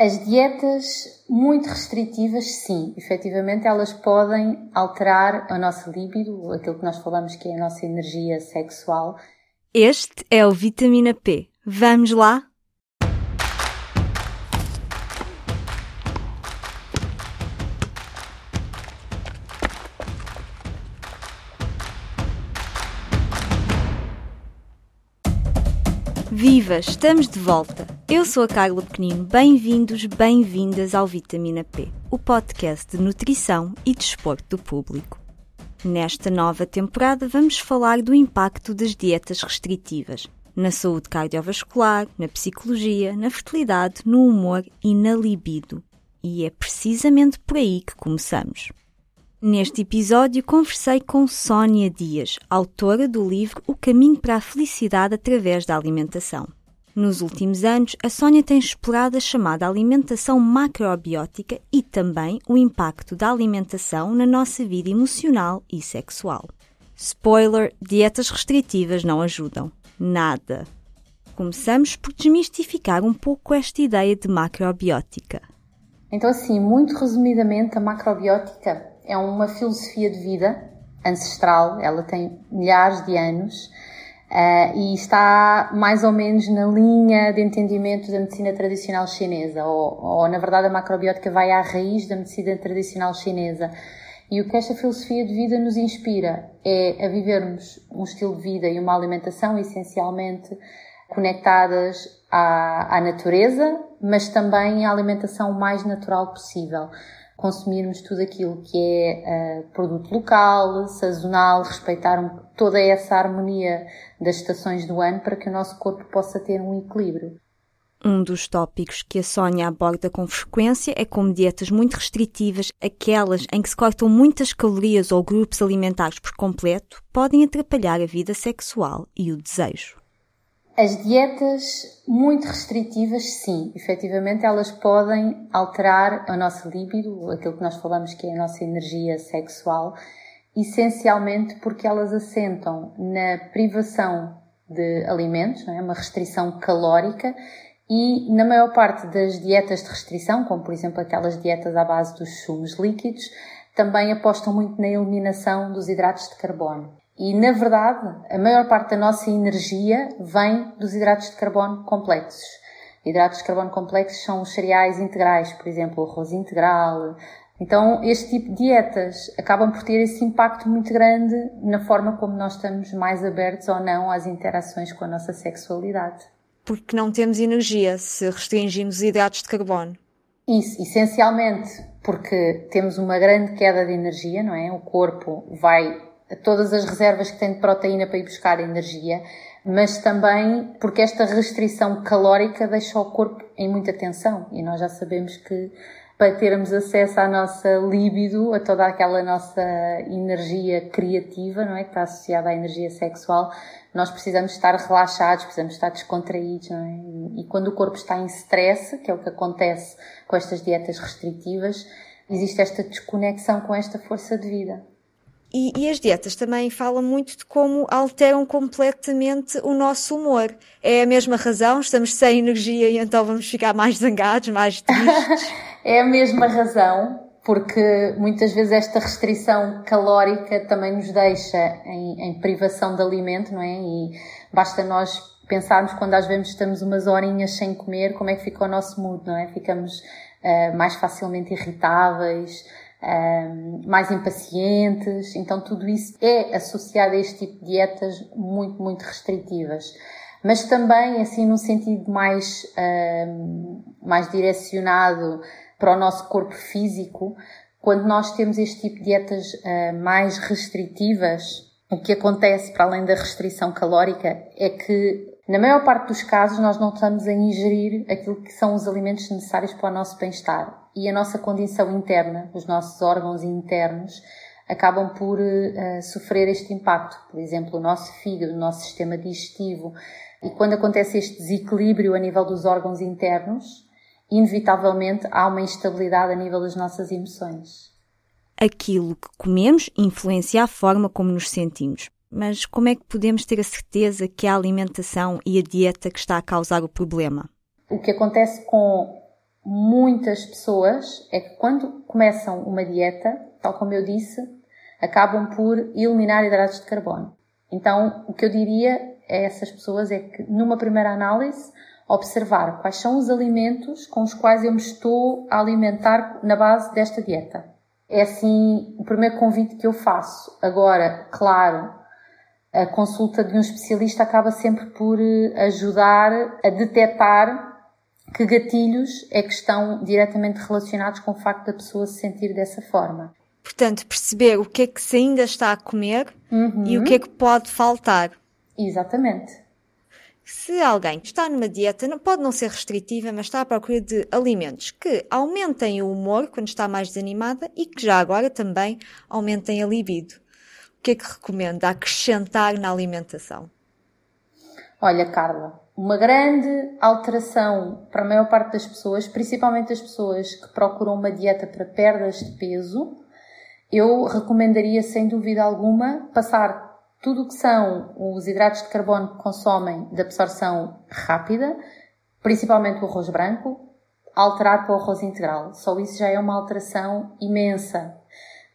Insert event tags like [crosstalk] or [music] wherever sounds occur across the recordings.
As dietas muito restritivas, sim, efetivamente elas podem alterar a nossa libido, aquilo que nós falamos que é a nossa energia sexual. Este é o Vitamina P. Vamos lá? Viva, estamos de volta. Eu sou a Carla Pequenino. Bem-vindos, bem-vindas ao Vitamina P, o podcast de nutrição e desporto do público. Nesta nova temporada vamos falar do impacto das dietas restritivas na saúde cardiovascular, na psicologia, na fertilidade, no humor e na libido. E é precisamente por aí que começamos. Neste episódio conversei com Sónia Dias, autora do livro O Caminho para a Felicidade através da Alimentação. Nos últimos anos, a Sónia tem explorado a chamada alimentação macrobiótica e também o impacto da alimentação na nossa vida emocional e sexual. Spoiler: dietas restritivas não ajudam. Nada. Começamos por desmistificar um pouco esta ideia de macrobiótica. Então, assim, muito resumidamente, a macrobiótica é uma filosofia de vida ancestral, ela tem milhares de anos uh, e está mais ou menos na linha de entendimento da medicina tradicional chinesa, ou, ou na verdade a macrobiótica vai à raiz da medicina tradicional chinesa. E o que esta filosofia de vida nos inspira é a vivermos um estilo de vida e uma alimentação essencialmente conectadas à, à natureza, mas também à alimentação mais natural possível consumirmos tudo aquilo que é uh, produto local, sazonal, respeitar toda essa harmonia das estações do ano para que o nosso corpo possa ter um equilíbrio. Um dos tópicos que a Sónia aborda com frequência é como dietas muito restritivas, aquelas em que se cortam muitas calorias ou grupos alimentares por completo, podem atrapalhar a vida sexual e o desejo. As dietas muito restritivas, sim, efetivamente elas podem alterar a nossa libido, aquilo que nós falamos que é a nossa energia sexual, essencialmente porque elas assentam na privação de alimentos, é? uma restrição calórica, e na maior parte das dietas de restrição, como por exemplo aquelas dietas à base dos sumos líquidos, também apostam muito na eliminação dos hidratos de carbono. E, na verdade, a maior parte da nossa energia vem dos hidratos de carbono complexos. Hidratos de carbono complexos são os cereais integrais, por exemplo, o arroz integral. Então, este tipo de dietas acabam por ter esse impacto muito grande na forma como nós estamos mais abertos ou não às interações com a nossa sexualidade. Porque não temos energia se restringimos os hidratos de carbono. Isso, essencialmente porque temos uma grande queda de energia, não é? O corpo vai todas as reservas que tem de proteína para ir buscar energia, mas também porque esta restrição calórica deixa o corpo em muita tensão e nós já sabemos que para termos acesso à nossa libido, a toda aquela nossa energia criativa, não é? Que está associada à energia sexual, nós precisamos estar relaxados, precisamos estar descontraídos, não é? E quando o corpo está em stress, que é o que acontece com estas dietas restritivas, existe esta desconexão com esta força de vida. E, e, as dietas também falam muito de como alteram completamente o nosso humor. É a mesma razão, estamos sem energia e então vamos ficar mais zangados, mais tristes. [laughs] é a mesma razão, porque muitas vezes esta restrição calórica também nos deixa em, em privação de alimento, não é? E basta nós pensarmos quando às vezes estamos umas horinhas sem comer, como é que fica o nosso mood, não é? Ficamos uh, mais facilmente irritáveis, um, mais impacientes. Então, tudo isso é associado a este tipo de dietas muito, muito restritivas. Mas também, assim, num sentido mais, um, mais direcionado para o nosso corpo físico, quando nós temos este tipo de dietas uh, mais restritivas, o que acontece para além da restrição calórica é que na maior parte dos casos, nós não estamos a ingerir aquilo que são os alimentos necessários para o nosso bem-estar. E a nossa condição interna, os nossos órgãos internos, acabam por uh, sofrer este impacto. Por exemplo, o nosso fígado, o nosso sistema digestivo. E quando acontece este desequilíbrio a nível dos órgãos internos, inevitavelmente há uma instabilidade a nível das nossas emoções. Aquilo que comemos influencia a forma como nos sentimos. Mas como é que podemos ter a certeza que é a alimentação e a dieta que está a causar o problema? O que acontece com muitas pessoas é que quando começam uma dieta, tal como eu disse, acabam por eliminar hidratos de carbono. Então, o que eu diria a essas pessoas é que, numa primeira análise, observar quais são os alimentos com os quais eu me estou a alimentar na base desta dieta. É assim o primeiro convite que eu faço. Agora, claro, a consulta de um especialista acaba sempre por eh, ajudar a detectar que gatilhos é que estão diretamente relacionados com o facto da pessoa se sentir dessa forma. Portanto, perceber o que é que se ainda está a comer uhum. e o que é que pode faltar. Exatamente. Se alguém está numa dieta, não, pode não ser restritiva, mas está à procura de alimentos que aumentem o humor quando está mais desanimada e que já agora também aumentem a libido. O que é que recomenda acrescentar na alimentação? Olha, Carla, uma grande alteração para a maior parte das pessoas, principalmente as pessoas que procuram uma dieta para perdas de peso, eu recomendaria sem dúvida alguma passar tudo o que são os hidratos de carbono que consomem de absorção rápida, principalmente o arroz branco, alterar para o arroz integral. Só isso já é uma alteração imensa.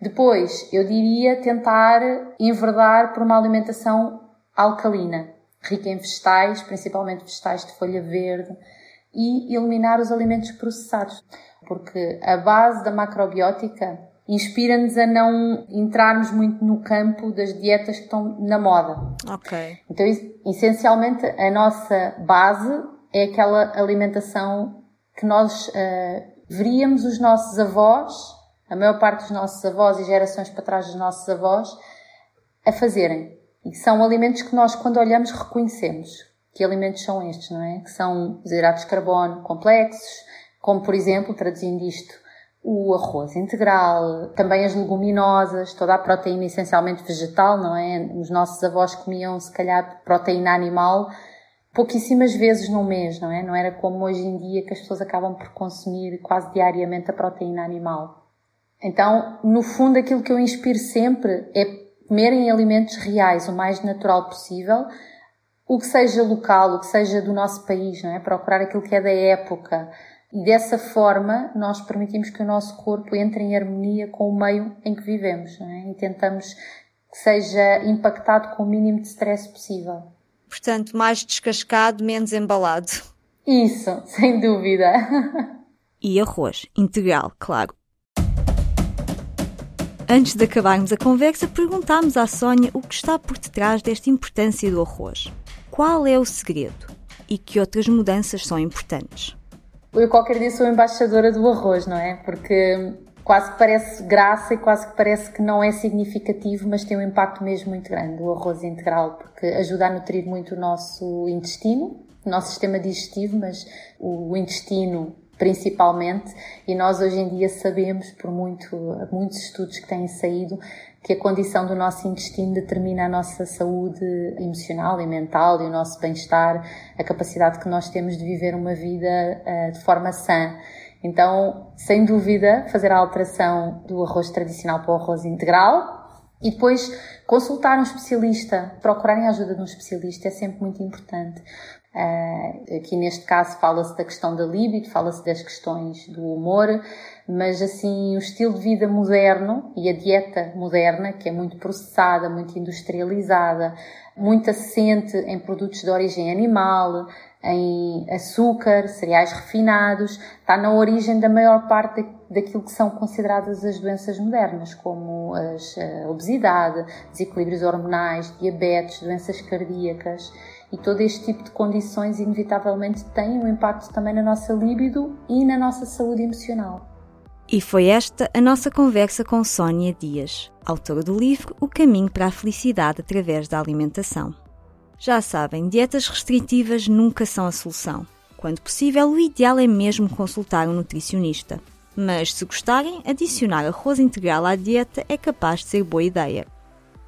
Depois, eu diria tentar enverdar por uma alimentação alcalina, rica em vegetais, principalmente vegetais de folha verde, e eliminar os alimentos processados, porque a base da macrobiótica inspira-nos a não entrarmos muito no campo das dietas que estão na moda. Ok. Então, essencialmente, a nossa base é aquela alimentação que nós uh, veríamos os nossos avós, a maior parte dos nossos avós e gerações para trás dos nossos avós, a fazerem. E são alimentos que nós, quando olhamos, reconhecemos. Que alimentos são estes, não é? Que são os hidratos de carbono complexos, como, por exemplo, traduzindo isto, o arroz integral, também as leguminosas, toda a proteína essencialmente vegetal, não é? Os nossos avós comiam, se calhar, proteína animal pouquíssimas vezes no mês, não é? Não era como hoje em dia que as pessoas acabam por consumir quase diariamente a proteína animal. Então, no fundo, aquilo que eu inspiro sempre é comerem alimentos reais, o mais natural possível, o que seja local, o que seja do nosso país, não é? Procurar aquilo que é da época, dessa forma, nós permitimos que o nosso corpo entre em harmonia com o meio em que vivemos é? e tentamos que seja impactado com o mínimo de stress possível. Portanto, mais descascado, menos embalado. Isso, [laughs] sem dúvida. e arroz integral, claro. Antes de acabarmos a conversa, perguntámos à Sónia o que está por detrás desta importância do arroz. Qual é o segredo? E que outras mudanças são importantes? Eu qualquer dia sou embaixadora do arroz, não é? Porque quase que parece graça e quase que parece que não é significativo, mas tem um impacto mesmo muito grande, o arroz integral, porque ajuda a nutrir muito o nosso intestino, o nosso sistema digestivo, mas o intestino principalmente, e nós hoje em dia sabemos, por muito, muitos estudos que têm saído, que a condição do nosso intestino determina a nossa saúde emocional e mental e o nosso bem-estar, a capacidade que nós temos de viver uma vida uh, de forma sã. Então, sem dúvida, fazer a alteração do arroz tradicional para o arroz integral e depois consultar um especialista, procurarem a ajuda de um especialista é sempre muito importante. Uh, aqui neste caso fala-se da questão da libido, fala-se das questões do humor, mas assim o estilo de vida moderno e a dieta moderna, que é muito processada, muito industrializada, muito assente em produtos de origem animal, em açúcar, cereais refinados, está na origem da maior parte daquilo que são consideradas as doenças modernas, como a obesidade, desequilíbrios hormonais, diabetes, doenças cardíacas. E todo este tipo de condições, inevitavelmente, têm um impacto também na nossa libido e na nossa saúde emocional. E foi esta a nossa conversa com Sónia Dias, autora do livro O Caminho para a Felicidade através da Alimentação. Já sabem, dietas restritivas nunca são a solução. Quando possível, o ideal é mesmo consultar um nutricionista. Mas se gostarem, adicionar arroz integral à dieta é capaz de ser boa ideia.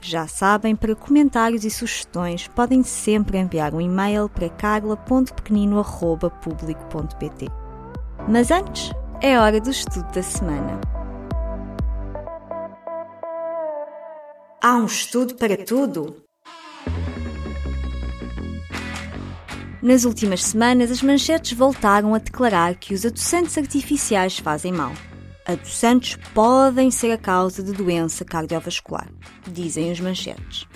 Já sabem, para comentários e sugestões podem sempre enviar um e-mail para carla.pequenino.publico.pt. Mas antes, é hora do estudo da semana. Há um estudo para tudo? Nas últimas semanas, as manchetes voltaram a declarar que os adoçantes artificiais fazem mal. Adoçantes podem ser a causa de doença cardiovascular, dizem os manchetes.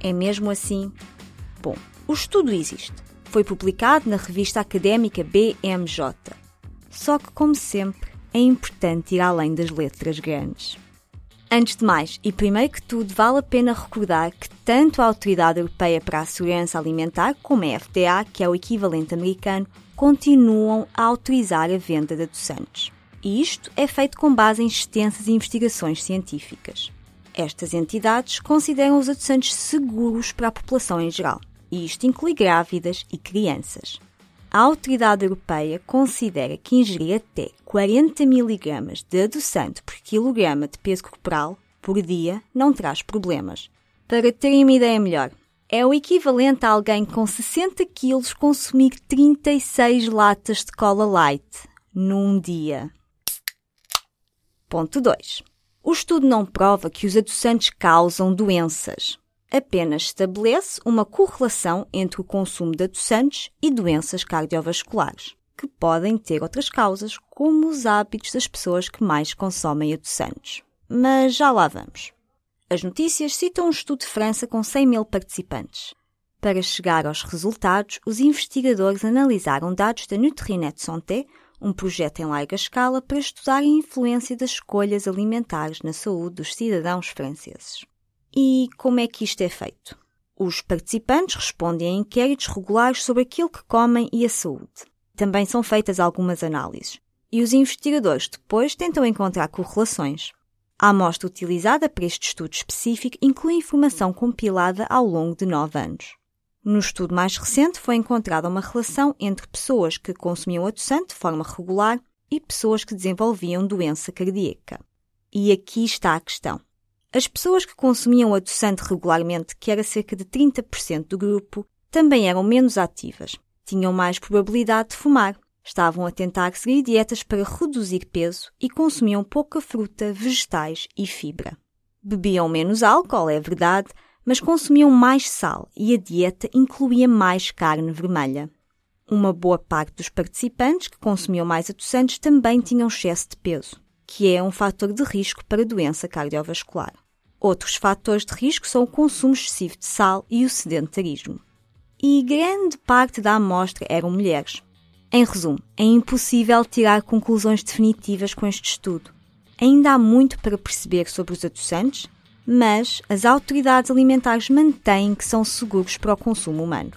É mesmo assim? Bom, o estudo existe. Foi publicado na revista académica BMJ. Só que, como sempre, é importante ir além das letras grandes. Antes de mais, e primeiro que tudo, vale a pena recordar que tanto a Autoridade Europeia para a Segurança Alimentar como a FDA, que é o equivalente americano, continuam a autorizar a venda de adoçantes. E isto é feito com base em extensas investigações científicas. Estas entidades consideram os adoçantes seguros para a população em geral, e isto inclui grávidas e crianças. A autoridade europeia considera que ingerir até 40 mg de adoçante por quilograma de peso corporal por dia não traz problemas. Para terem uma ideia melhor, é o equivalente a alguém com 60 quilos consumir 36 latas de cola light num dia. Ponto 2. O estudo não prova que os adoçantes causam doenças apenas estabelece uma correlação entre o consumo de adoçantes e doenças cardiovasculares, que podem ter outras causas, como os hábitos das pessoas que mais consomem adoçantes. Mas já lá vamos. As notícias citam um estudo de França com 100 mil participantes. Para chegar aos resultados, os investigadores analisaram dados da Nutrinet Santé, um projeto em larga escala para estudar a influência das escolhas alimentares na saúde dos cidadãos franceses. E como é que isto é feito? Os participantes respondem a inquéritos regulares sobre aquilo que comem e a saúde. Também são feitas algumas análises. E os investigadores depois tentam encontrar correlações. A amostra utilizada para este estudo específico inclui informação compilada ao longo de nove anos. No estudo mais recente foi encontrada uma relação entre pessoas que consumiam adoçante de forma regular e pessoas que desenvolviam doença cardíaca. E aqui está a questão. As pessoas que consumiam adoçante regularmente, que era cerca de 30% do grupo, também eram menos ativas, tinham mais probabilidade de fumar, estavam a tentar seguir dietas para reduzir peso e consumiam pouca fruta, vegetais e fibra. Bebiam menos álcool, é verdade, mas consumiam mais sal e a dieta incluía mais carne vermelha. Uma boa parte dos participantes que consumiam mais adoçantes também tinham excesso de peso, que é um fator de risco para doença cardiovascular. Outros fatores de risco são o consumo excessivo de sal e o sedentarismo. E grande parte da amostra eram mulheres. Em resumo, é impossível tirar conclusões definitivas com este estudo. Ainda há muito para perceber sobre os adoçantes, mas as autoridades alimentares mantêm que são seguros para o consumo humano.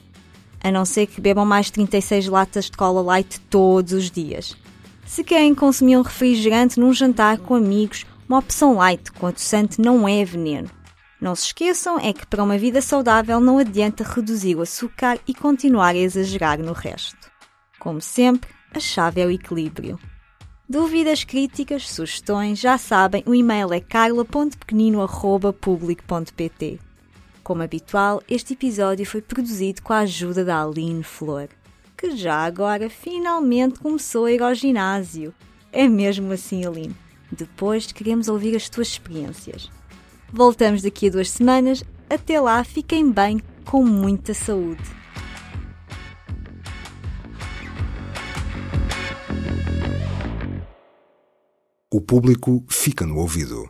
A não ser que bebam mais de 36 latas de cola light todos os dias. Se querem consumir um refrigerante num jantar com amigos uma opção light com adoçante não é veneno. Não se esqueçam é que para uma vida saudável não adianta reduzir o açúcar e continuar a exagerar no resto. Como sempre, a chave é o equilíbrio. Dúvidas, críticas, sugestões, já sabem, o e-mail é carla.pequenino.public.pt. Como habitual, este episódio foi produzido com a ajuda da Aline Flor, que já agora finalmente começou a ir ao ginásio. É mesmo assim, Aline? Depois queremos ouvir as tuas experiências. Voltamos daqui a duas semanas. Até lá, fiquem bem, com muita saúde. O público fica no ouvido.